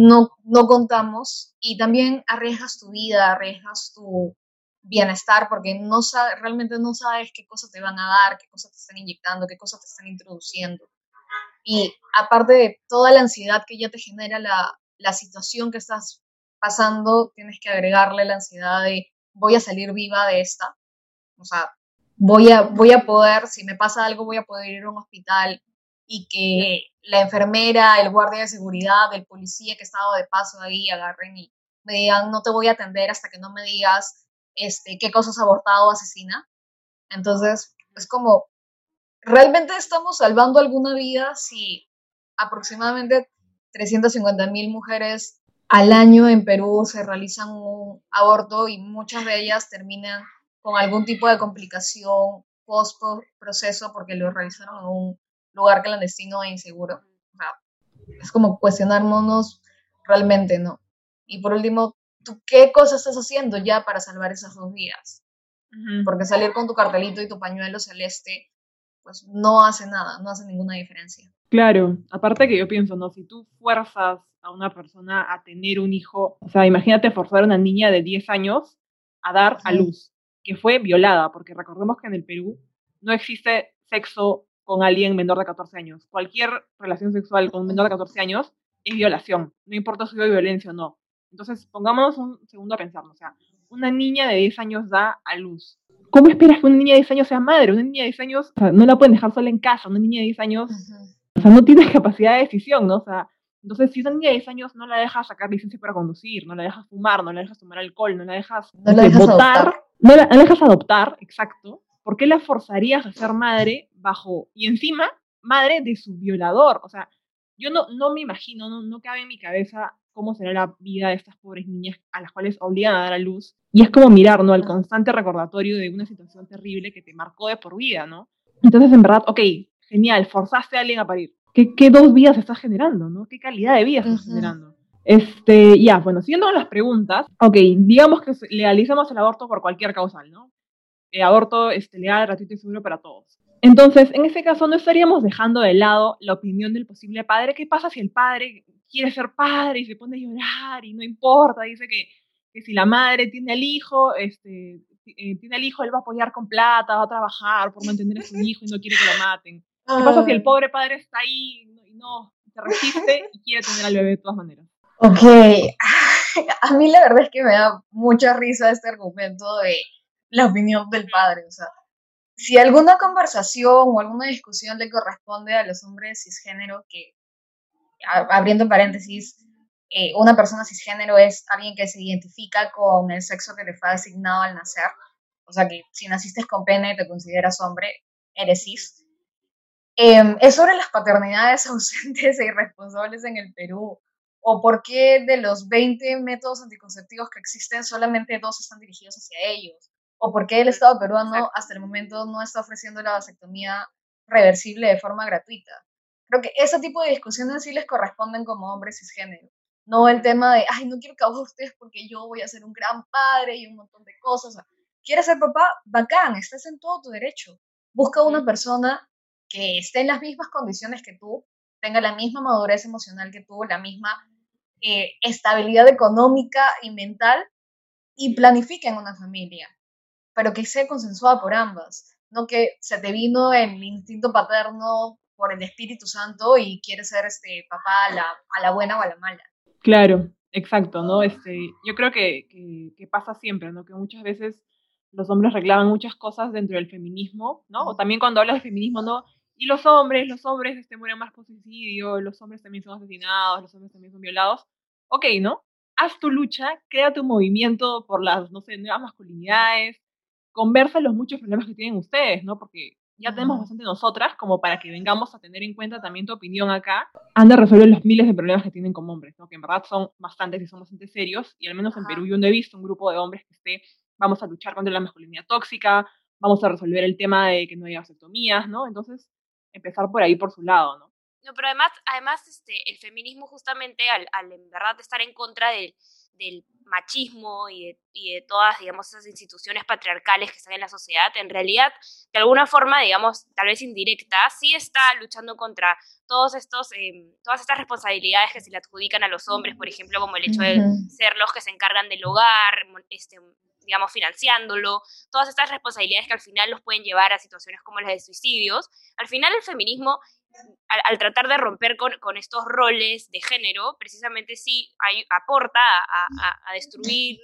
no, no contamos y también arriesgas tu vida, arriesgas tu bienestar porque no realmente no sabes qué cosas te van a dar, qué cosas te están inyectando, qué cosas te están introduciendo. Y aparte de toda la ansiedad que ya te genera la, la situación que estás pasando, tienes que agregarle la ansiedad de voy a salir viva de esta. O sea, voy a, voy a poder, si me pasa algo, voy a poder ir a un hospital, y que la enfermera, el guardia de seguridad, el policía que estaba de paso ahí agarren y me digan, no te voy a atender hasta que no me digas este, qué cosas abortado o asesina. Entonces, es como, ¿realmente estamos salvando alguna vida si aproximadamente 350 mil mujeres al año en Perú se realizan un aborto y muchas de ellas terminan con algún tipo de complicación post proceso porque lo realizaron en un lugar clandestino e inseguro. O sea, es como cuestionarnos realmente, ¿no? Y por último, ¿tú qué cosas estás haciendo ya para salvar esas dos vidas? Porque salir con tu cartelito y tu pañuelo celeste, pues no hace nada, no hace ninguna diferencia. Claro, aparte que yo pienso, ¿no? Si tú fuerzas a una persona a tener un hijo, o sea, imagínate forzar a una niña de 10 años a dar a luz, que fue violada, porque recordemos que en el Perú no existe sexo con alguien menor de 14 años. Cualquier relación sexual con un menor de 14 años es violación, no importa si hay violencia o no. Entonces, pongámonos un segundo a pensar, o sea, una niña de 10 años da a luz. ¿Cómo esperas que una niña de 10 años sea madre? Una niña de 10 años o sea, no la pueden dejar sola en casa, una niña de 10 años, o sea, no tiene capacidad de decisión, ¿no? O sea, entonces, si una niña de 10 años no la dejas sacar licencia para conducir, no la dejas fumar, no la dejas tomar alcohol, no la dejas, no la dejas votar, no la, no la dejas adoptar, exacto, ¿por qué la forzarías a ser madre bajo, y encima, madre de su violador? O sea, yo no, no me imagino, no, no cabe en mi cabeza cómo será la vida de estas pobres niñas a las cuales obligan a dar a luz. Y es como mirar, ¿no? El constante recordatorio de una situación terrible que te marcó de por vida, ¿no? Entonces, en verdad, ok, genial, forzaste a alguien a parir. ¿Qué, qué dos vidas estás generando, no? ¿Qué calidad de vida estás generando? Este, ya, bueno, siguiendo las preguntas, ok, digamos que legalizamos el aborto por cualquier causal, ¿no? Eh, aborto este, legal, gratuito y seguro para todos. Entonces, en ese caso, no estaríamos dejando de lado la opinión del posible padre. ¿Qué pasa si el padre quiere ser padre y se pone a llorar y no importa? Dice que, que si la madre tiene al hijo, este, eh, tiene al hijo, él va a apoyar con plata, va a trabajar por mantener a su hijo y no quiere que lo maten. ¿Qué pasa si el pobre padre está ahí y no, se resiste y quiere tener al bebé de todas maneras? Ok, a mí la verdad es que me da mucha risa este argumento de la opinión del padre. O sea, si alguna conversación o alguna discusión le corresponde a los hombres cisgénero, que, abriendo paréntesis, eh, una persona cisgénero es alguien que se identifica con el sexo que le fue asignado al nacer. O sea que si naciste con pene y te consideras hombre, eres cis. Em, es sobre las paternidades ausentes e irresponsables en el Perú. O por qué de los 20 métodos anticonceptivos que existen, solamente dos están dirigidos hacia ellos o por qué el Estado peruano hasta el momento no está ofreciendo la vasectomía reversible de forma gratuita. Creo que ese tipo de discusiones sí les corresponden como hombres cisgénero. No el tema de, ay, no quiero que a ustedes porque yo voy a ser un gran padre y un montón de cosas. ¿Quieres ser papá? Bacán, estás en todo tu derecho. Busca una persona que esté en las mismas condiciones que tú, tenga la misma madurez emocional que tú, la misma eh, estabilidad económica y mental y planifiquen una familia, pero que sea consensuada por ambas, no que se te vino el instinto paterno por el Espíritu Santo y quieres ser este papá a la, a la buena o a la mala. Claro, exacto, ¿no? Este, yo creo que, que, pasa siempre, ¿no? Que muchas veces los hombres reclaman muchas cosas dentro del feminismo, ¿no? O también cuando hablas de feminismo, ¿no? Y los hombres, los hombres este, mueren más por suicidio, los hombres también son asesinados, los hombres también son violados. Ok, ¿no? haz tu lucha, crea tu movimiento por las, no sé, nuevas masculinidades, conversa los muchos problemas que tienen ustedes, ¿no? Porque ya tenemos bastante nosotras como para que vengamos a tener en cuenta también tu opinión acá. Anda a resolver los miles de problemas que tienen como hombres, ¿no? Que en verdad son bastantes y son bastante serios. Y al menos en Perú yo no he visto un grupo de hombres que esté, vamos a luchar contra la masculinidad tóxica, vamos a resolver el tema de que no haya vasectomías, ¿no? Entonces, empezar por ahí por su lado, ¿no? No, pero además, además este, el feminismo justamente al, al en verdad estar en contra del, del machismo y de, y de, todas, digamos, esas instituciones patriarcales que están en la sociedad, en realidad, de alguna forma, digamos, tal vez indirecta, sí está luchando contra todos estos, em, todas estas responsabilidades que se le adjudican a los hombres, por ejemplo, como el hecho de ser los que se encargan del hogar, este, digamos, financiándolo, todas estas responsabilidades que al final los pueden llevar a situaciones como las de suicidios. Al final el feminismo al, tratar de romper con, estos roles de género, precisamente sí aporta a, destruir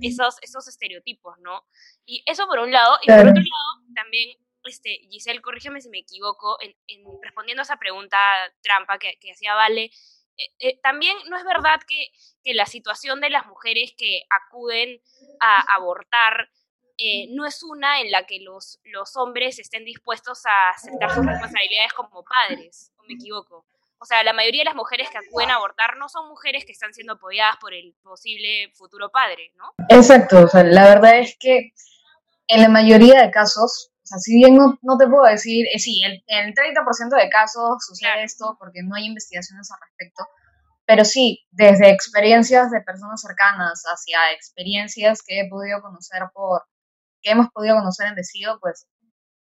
esos, esos estereotipos, ¿no? Y eso por un lado, y por otro lado, también, este, Giselle, corrígeme si me equivoco, en, respondiendo a esa pregunta trampa que, hacía Vale, eh, eh, también no es verdad que, que, la situación de las mujeres que acuden a abortar eh, no es una en la que los, los hombres estén dispuestos a aceptar sus responsabilidades como padres, o me equivoco. O sea, la mayoría de las mujeres que acuden a abortar no son mujeres que están siendo apoyadas por el posible futuro padre, ¿no? Exacto, o sea, la verdad es que en la mayoría de casos, sea, si bien no, te puedo decir, eh, sí, en el, 30% de casos sucede esto porque no hay investigaciones al respecto, pero sí, desde experiencias de personas cercanas hacia experiencias que he podido conocer por que hemos podido conocer en Decido, pues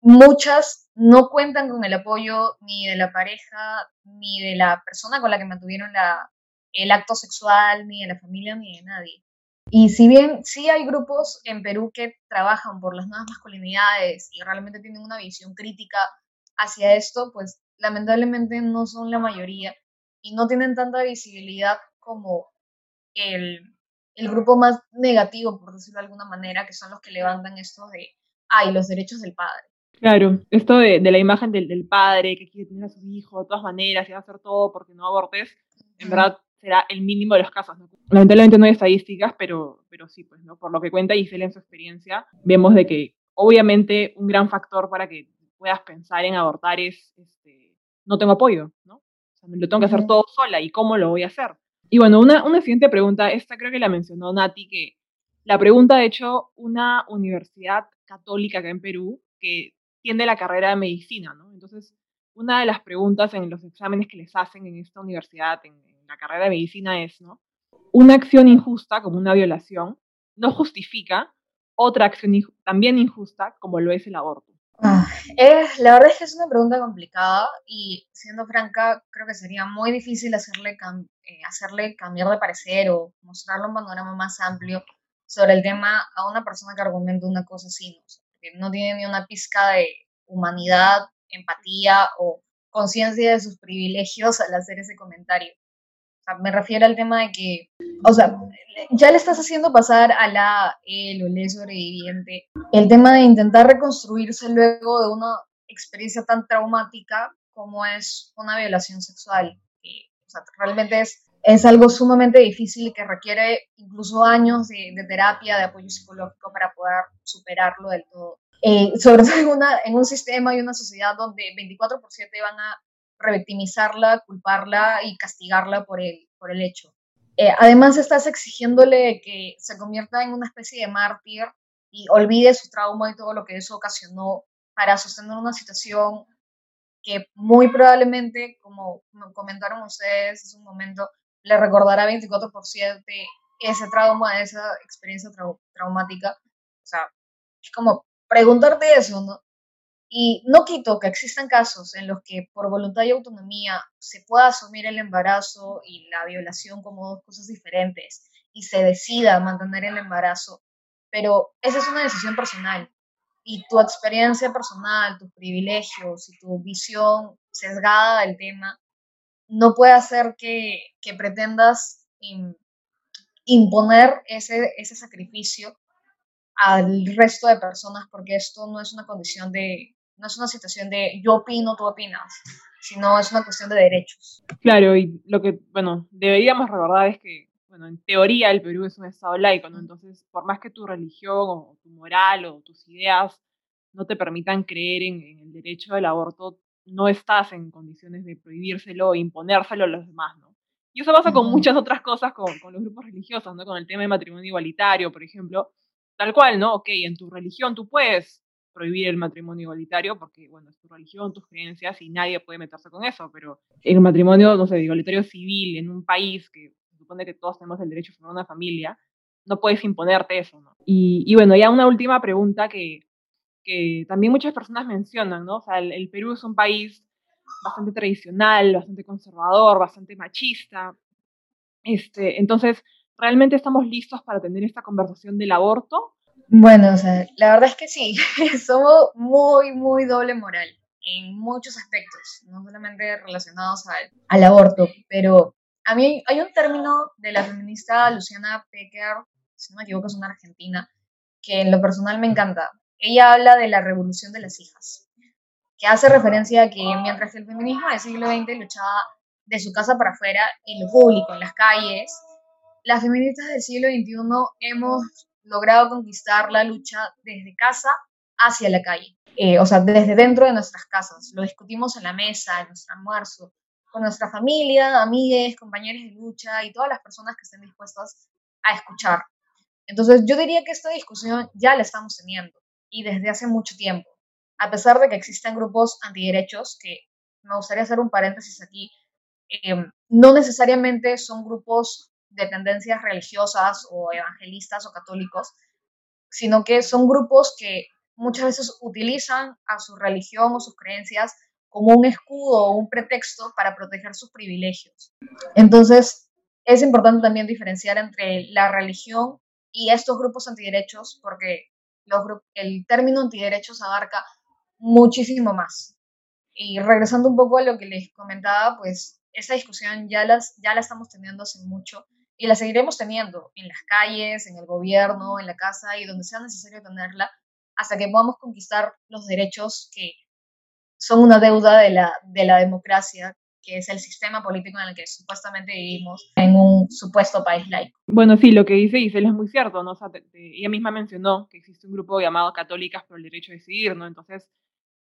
muchas no cuentan con el apoyo ni de la pareja, ni de la persona con la que mantuvieron la, el acto sexual, ni de la familia, ni de nadie. Y si bien sí hay grupos en Perú que trabajan por las nuevas masculinidades y realmente tienen una visión crítica hacia esto, pues lamentablemente no son la mayoría y no tienen tanta visibilidad como el, el grupo más negativo, por decirlo de alguna manera, que son los que levantan esto de, ay, los derechos del padre. Claro, esto de, la imagen del, del, padre que quiere tener a su hijo de todas maneras y va a hacer todo porque no abortes, en verdad será el mínimo de los casos. Lamentablemente no hay estadísticas, pero, pero sí, pues, ¿no? Por lo que cuenta Gisela en su experiencia, vemos de que obviamente un gran factor para que puedas pensar en abortar es, este, no tengo apoyo, ¿no? O sea, lo tengo que hacer todo sola y cómo lo voy a hacer. Y bueno, una, una siguiente pregunta, esta creo que la mencionó Nati, que la pregunta, de hecho, una universidad católica acá en Perú que tiene la carrera de medicina, ¿no? Entonces, una de las preguntas en los exámenes que les hacen en esta universidad, en, la carrera de medicina, es, ¿no? Una acción injusta, como una violación, no justifica otra acción también injusta, como lo es el aborto. Ah, la verdad es que es una pregunta complicada y siendo franca, creo que sería muy difícil hacerle, eh, hacerle cambiar de parecer o mostrarle un panorama más amplio sobre el tema a una persona que argumenta una cosa así, ¿no? que no tiene ni una pizca de humanidad, empatía o conciencia de sus privilegios al hacer ese comentario me refiero al tema de que, o sea, ya le estás haciendo pasar a la él o el sobreviviente el tema de intentar reconstruirse luego de una experiencia tan traumática como es una violación sexual. o sea, realmente es, es algo sumamente difícil que requiere incluso años de, terapia, de apoyo psicológico para poder superarlo del todo. Eh, sobre todo en, una, en un sistema y una sociedad donde 24 por 7 van a revictimizarla, culparla y castigarla por el, por el hecho. Eh, además, estás exigiéndole que se convierta en una especie de mártir y olvide su trauma y todo lo que eso ocasionó para sostener una situación que muy probablemente, como comentaron ustedes hace un momento, le recordará 24 por 7 ese trauma, esa experiencia traumática. O sea, es como preguntarte eso, ¿no? Y no quito que existan casos en los que por voluntad y autonomía se pueda asumir el embarazo y la violación como dos cosas diferentes y se decida mantener el embarazo, pero esa es una decisión personal. Y tu experiencia personal, tus privilegios y tu visión sesgada del tema no puede hacer que, que pretendas imponer ese, ese sacrificio al resto de personas porque esto no es una condición de, no es una situación de yo opino, tú opinas, sino es una cuestión de derechos. Claro, y lo que, bueno, deberíamos recordar es que, bueno, en teoría el Perú es un Estado laico, ¿no? Entonces, por más que tu religión o tu moral o tus ideas no te permitan creer en, el derecho del aborto, no estás en condiciones de prohibírselo o imponérselo a los demás, ¿no? Y eso pasa con muchas otras cosas, con, con, los grupos religiosos, ¿no? Con el tema de matrimonio igualitario, por ejemplo. Tal cual, ¿no? Ok, en tu religión tú puedes prohibir el matrimonio igualitario porque, bueno, es tu religión, tus creencias y nadie puede meterse con eso, pero el matrimonio, no sé, igualitario civil en un país que supone que todos tenemos el derecho a formar una familia, no puedes imponerte eso, ¿no? Y, y bueno, ya una última pregunta que, que también muchas personas mencionan, ¿no? O sea, el, el Perú es un país bastante tradicional, bastante conservador, bastante machista. Este, entonces, ¿realmente estamos listos para tener esta conversación del aborto? Bueno, o sea, la verdad es que sí, somos muy, muy doble moral en muchos aspectos, no solamente relacionados al, aborto, pero a mí hay un término de la feminista Luciana Pecker, si no me equivoco es una argentina, que en lo personal me encanta. Ella habla de la revolución de las hijas, que hace referencia a que mientras el feminismo del siglo XX luchaba de su casa para afuera, en lo público, en las calles, las feministas del siglo XXI hemos logrado conquistar la lucha desde casa hacia la calle, eh, o sea, desde dentro de nuestras casas. Lo discutimos en la mesa, en nuestro almuerzo, con nuestra familia, amigues, compañeros de lucha y todas las personas que estén dispuestas a escuchar. Entonces, yo diría que esta discusión ya la estamos teniendo y desde hace mucho tiempo. A pesar de que existen grupos antiderechos, que me gustaría hacer un paréntesis aquí, eh, no necesariamente son grupos de tendencias religiosas o evangelistas o católicos, sino que son grupos que muchas veces utilizan a su religión o sus creencias como un escudo o un pretexto para proteger sus privilegios. Entonces, es importante también diferenciar entre la religión y estos grupos antiderechos, porque el término antiderechos abarca muchísimo más. Y regresando un poco a lo que les comentaba, pues esa discusión ya, las, ya la estamos teniendo hace mucho y la seguiremos teniendo en las calles, en el gobierno, en la casa y donde sea necesario tenerla hasta que podamos conquistar los derechos que son una deuda de la, de la democracia, que es el sistema político en el que supuestamente vivimos en un supuesto país laico. Bueno, sí, lo que dice Gisela es muy cierto, ¿no? ella misma mencionó que existe un grupo llamado Católicas por el Derecho a Decidir, ¿no? Entonces,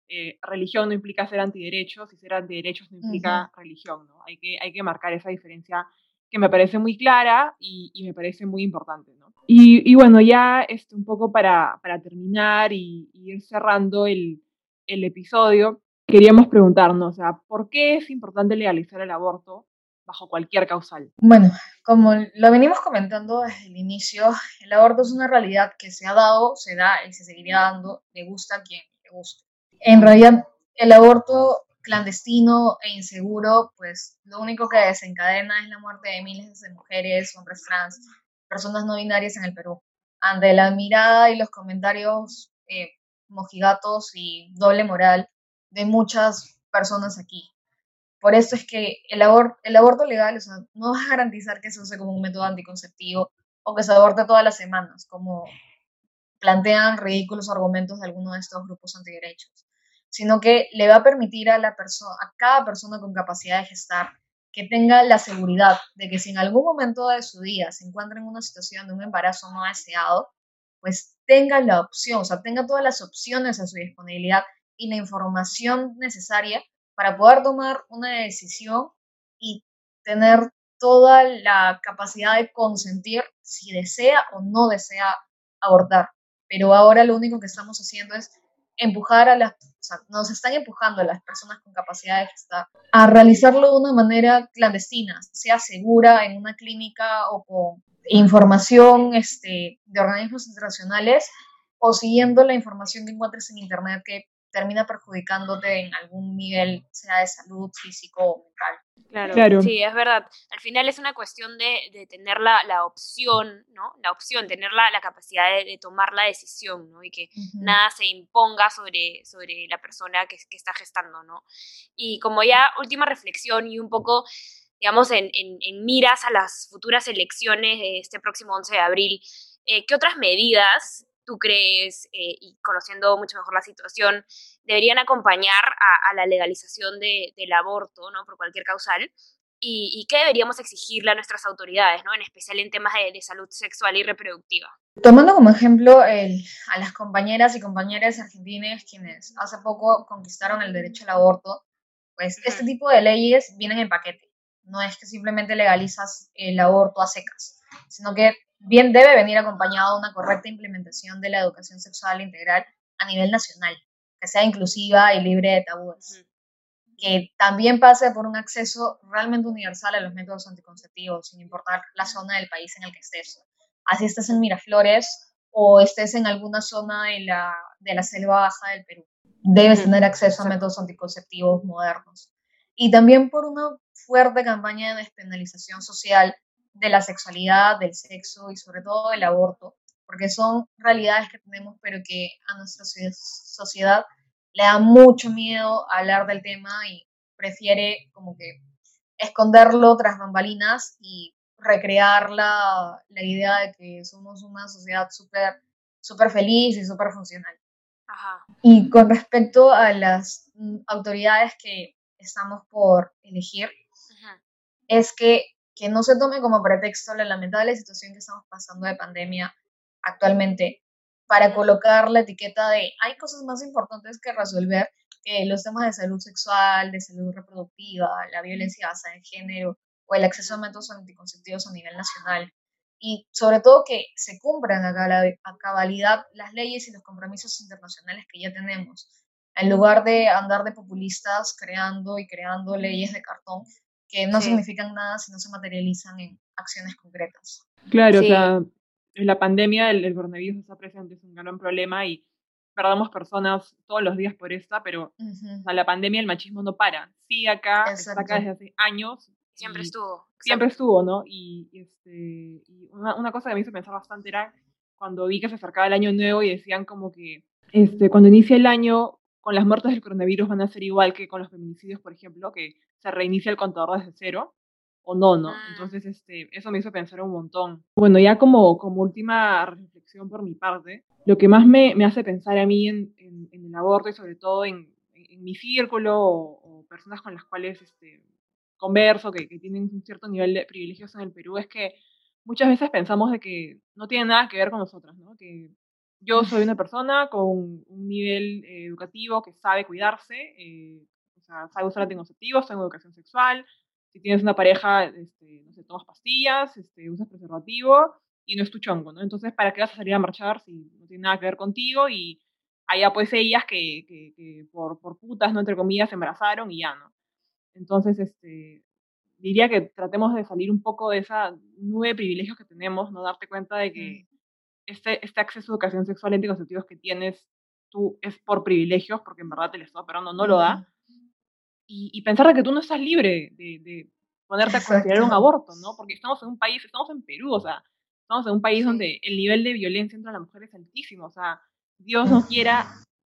eh, religión no implica ser antiderechos y ser antiderechos no implica religión, ¿no? Hay que, hay que marcar esa diferencia que me parece muy clara y, me parece muy importante. ¿no? Y, bueno, ya este, un poco para, para terminar y, ir cerrando el, el, episodio, queríamos preguntarnos, o sea, ¿por qué es importante legalizar el aborto bajo cualquier causal? Bueno, como lo venimos comentando desde el inicio, el aborto es una realidad que se ha dado, se da y se seguiría dando, le gusta a quien le guste. En realidad, el aborto clandestino e inseguro, pues lo único que desencadena es la muerte de miles de mujeres, hombres trans, personas no binarias en el Perú. Ante la mirada y los comentarios eh, mojigatos y doble moral de muchas personas aquí. Por eso es que el, el aborto legal no va a garantizar que se use como un método anticonceptivo o que se aborte todas las semanas, como plantean ridículos argumentos de algunos de estos grupos antiderechos sino que le va a permitir a, la persona, a cada persona con capacidad de gestar que tenga la seguridad de que si en algún momento de su vida se encuentra en una situación de un embarazo no deseado, pues tenga la opción, o sea, tenga todas las opciones a su disponibilidad y la información necesaria para poder tomar una decisión y tener toda la capacidad de consentir si desea o no desea abortar. Pero ahora lo único que estamos haciendo es empujar a las, o sea, nos están empujando a las personas con capacidad de gestar a realizarlo de una manera clandestina, sea segura en una clínica o con información este, de organismos internacionales o siguiendo la información que encuentres en Internet que termina perjudicándote en algún nivel, sea de salud, físico o mental. Claro, sí, es verdad. Al final es una cuestión de, tener la, la, opción, ¿no? La opción, tener la, la capacidad de, tomar la decisión, ¿no? Y que nada se imponga sobre, sobre la persona que, que, está gestando, ¿no? Y como ya última reflexión y un poco, digamos, en, en, en miras a las futuras elecciones de este próximo 11 de abril, eh, ¿qué otras medidas tú crees, eh, y conociendo mucho mejor la situación, deberían acompañar a, la legalización del aborto, ¿no? Por cualquier causal. Y, qué deberíamos exigirle a nuestras autoridades, ¿no? En especial en temas de, salud sexual y reproductiva. Tomando como ejemplo a las compañeras y compañeros argentinas quienes hace poco conquistaron el derecho al aborto, pues este tipo de leyes vienen en paquete. No es que simplemente legalizas el aborto a secas, sino que bien debe venir acompañado de una correcta implementación de la educación sexual integral a nivel nacional, que sea inclusiva y libre de tabúes. Que también pase por un acceso realmente universal a los métodos anticonceptivos, sin importar la zona del país en el que estés. Así estés en Miraflores o estés en alguna zona de la, de la selva baja del Perú. Debes tener acceso a métodos anticonceptivos modernos. Y también por una fuerte campaña de despenalización social de la sexualidad, del sexo y sobre todo del aborto, porque son realidades que tenemos, pero que a nuestra sociedad le da mucho miedo hablar del tema y prefiere como que esconderlo tras bambalinas y recrear la, la idea de que somos una sociedad súper super feliz y súper funcional. Y con respecto a las mm, autoridades que estamos por elegir, es que que no se tome como pretexto la lamentable situación que estamos pasando de pandemia actualmente para colocar la etiqueta de hay cosas más importantes que resolver que los temas de salud sexual, de salud reproductiva, la violencia basada en género o el acceso a métodos anticonceptivos a nivel nacional. Y sobre todo que se cumplan a cabalidad las leyes y los compromisos internacionales que ya tenemos, en lugar de andar de populistas creando y creando leyes de cartón que no significan nada si no se materializan en acciones concretas. Claro, o sea, la pandemia, el, coronavirus está presente, es un gran problema y perdamos personas todos los días por esta, pero a la pandemia el machismo no para. Sí, acá, está acá desde hace años. Siempre estuvo. Siempre estuvo, ¿no? Y, este, y una, una, cosa que me hizo pensar bastante era cuando vi que se acercaba el año nuevo y decían como que este, cuando inicia el año con las muertes del coronavirus van a ser igual que con los feminicidios, por ejemplo, que se reinicia el contador desde cero o no, ¿no? Ah. Entonces, este, eso me hizo pensar un montón. Bueno, ya como, como última reflexión por mi parte, lo que más me, me hace pensar a mí en, en, el aborto y sobre todo en, en mi círculo o, personas con las cuales este, converso, que, que tienen un cierto nivel de privilegios en el Perú, es que muchas veces pensamos de que no tiene nada que ver con nosotras, ¿no? Que yo soy una persona con un nivel eh, educativo que sabe cuidarse, eh, o sea, sabe usar anticonceptivos, tengo educación sexual. Si tienes una pareja, este, no sé, tomas pastillas, este, usas preservativo y no es tu chongo, ¿no? Entonces, ¿para qué vas a salir a marchar si no tiene nada que ver contigo? Y allá pues ellas que, que, que por, por putas, ¿no? Entre comillas, se embarazaron y ya, ¿no? Entonces, este, diría que tratemos de salir un poco de esa nube de privilegios que tenemos, no darte cuenta de que este, este acceso a educación sexual y anticonceptivos que tienes tú es por privilegios, porque en verdad el Estado esperando no lo da, y, y, pensar que tú no estás libre de, de ponerte a considerar un aborto, ¿no? Porque estamos en un país, estamos en Perú, o sea, estamos en un país donde el nivel de violencia entre las mujeres es altísimo, o sea, Dios no quiera,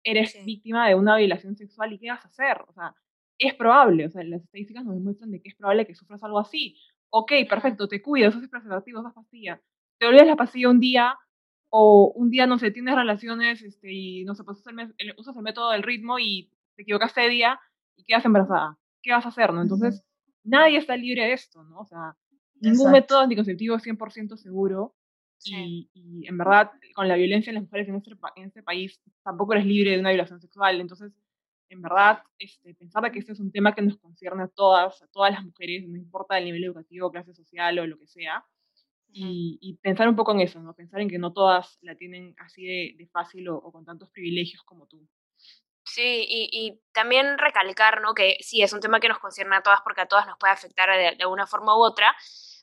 eres víctima de una violación sexual y ¿qué vas a hacer? O sea, es probable, o sea, las estadísticas nos demuestran de que es probable que sufras algo así. Ok, perfecto, te cuidas, haces preservativos, das pastillas. Te olvidas la pastilla un día, o un día, no sé, tienes relaciones este, y, no sé, pues usas el, usas el método del ritmo y te equivocaste de día y quedas embarazada. ¿Qué vas a hacer, no? Entonces, nadie está libre de esto, ¿no? O sea, ningún método anticonceptivo es 100% seguro y, y, en verdad, con la violencia en las mujeres en este, en este país, tampoco eres libre de una violación sexual. Entonces, en verdad, este, pensar que este es un tema que nos concierne a todas, a todas las mujeres, no importa el nivel educativo, clase social o lo que sea, y, pensar un poco en eso, ¿no? Pensar en que no todas la tienen así de, fácil o, con tantos privilegios como tú. Sí, y, también recalcar, ¿no? Que sí, es un tema que nos concierne a todas porque a todas nos puede afectar de, de una forma u otra,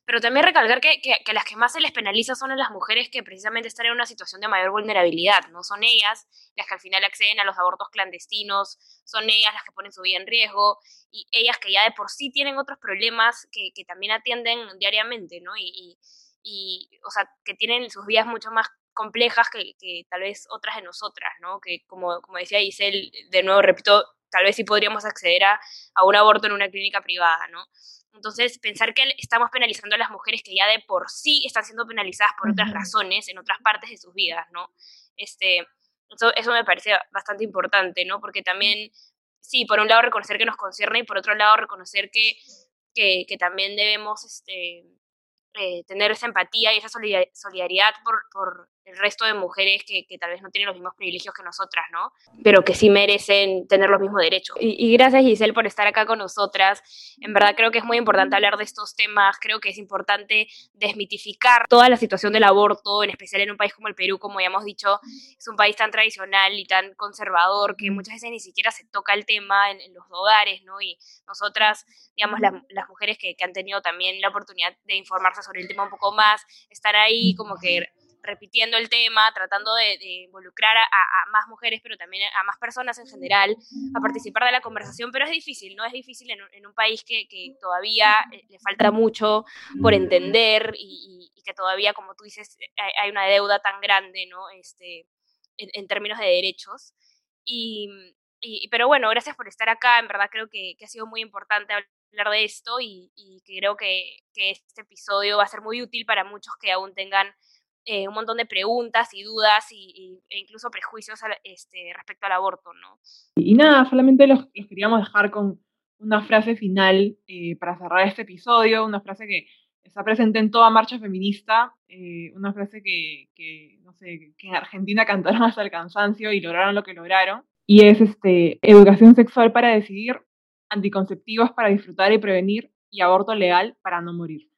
pero también recalcar que, que, las que más se les penaliza son a las mujeres que precisamente están en una situación de mayor vulnerabilidad, ¿no? Son ellas las que al final acceden a los abortos clandestinos, son ellas las que ponen su vida en riesgo, y ellas que ya de por sí tienen otros problemas que, que también atienden diariamente, ¿no? Y, y, o sea, que tienen sus vidas mucho más complejas que, que, tal vez otras de nosotras, ¿no? Que como, como decía Giselle, de nuevo repito, tal vez sí podríamos acceder a, a un aborto en una clínica privada, ¿no? Entonces, pensar que estamos penalizando a las mujeres que ya de por sí están siendo penalizadas por otras razones en otras partes de sus vidas, ¿no? Este, eso, eso me parece bastante importante, ¿no? Porque también, sí, por un lado reconocer que nos concierne y por otro lado reconocer que, que, que también debemos este, eh, tener esa empatía y esa solidaridad por, por el resto de mujeres que, que, tal vez no tienen los mismos privilegios que nosotras, ¿no? Pero que sí merecen tener los mismos derechos. Y, y, gracias Giselle por estar acá con nosotras. En verdad creo que es muy importante hablar de estos temas, creo que es importante desmitificar toda la situación del aborto, en especial en un país como el Perú, como ya hemos dicho, es un país tan tradicional y tan conservador que muchas veces ni siquiera se toca el tema en, en los hogares, ¿no? Y nosotras, digamos, las, las mujeres que, que han tenido también la oportunidad de informarse sobre el tema un poco más, estar ahí como que repitiendo el tema, tratando de, involucrar a, más mujeres, pero también a más personas en general, a participar de la conversación, pero es difícil, ¿no? Es difícil en, un país que, todavía eh, le falta mucho por entender y, que todavía, como tú dices, hay, una deuda tan grande, ¿no? Este, en, términos de derechos. Y, pero bueno, gracias por estar acá, en verdad creo que, ha sido muy importante hablar de esto y, que creo que, que este episodio va a ser muy útil para muchos que aún tengan eh, un montón de preguntas y dudas y, e incluso prejuicios este, respecto al aborto, ¿no? Y, nada, solamente los, queríamos dejar con una frase final eh, para cerrar este episodio, una frase que está presente en toda marcha feminista, eh, una frase que, que, no sé, que en Argentina cantaron hasta el cansancio y lograron lo que lograron, y es este, educación sexual para decidir, anticonceptivos para disfrutar y prevenir, y aborto legal para no morir.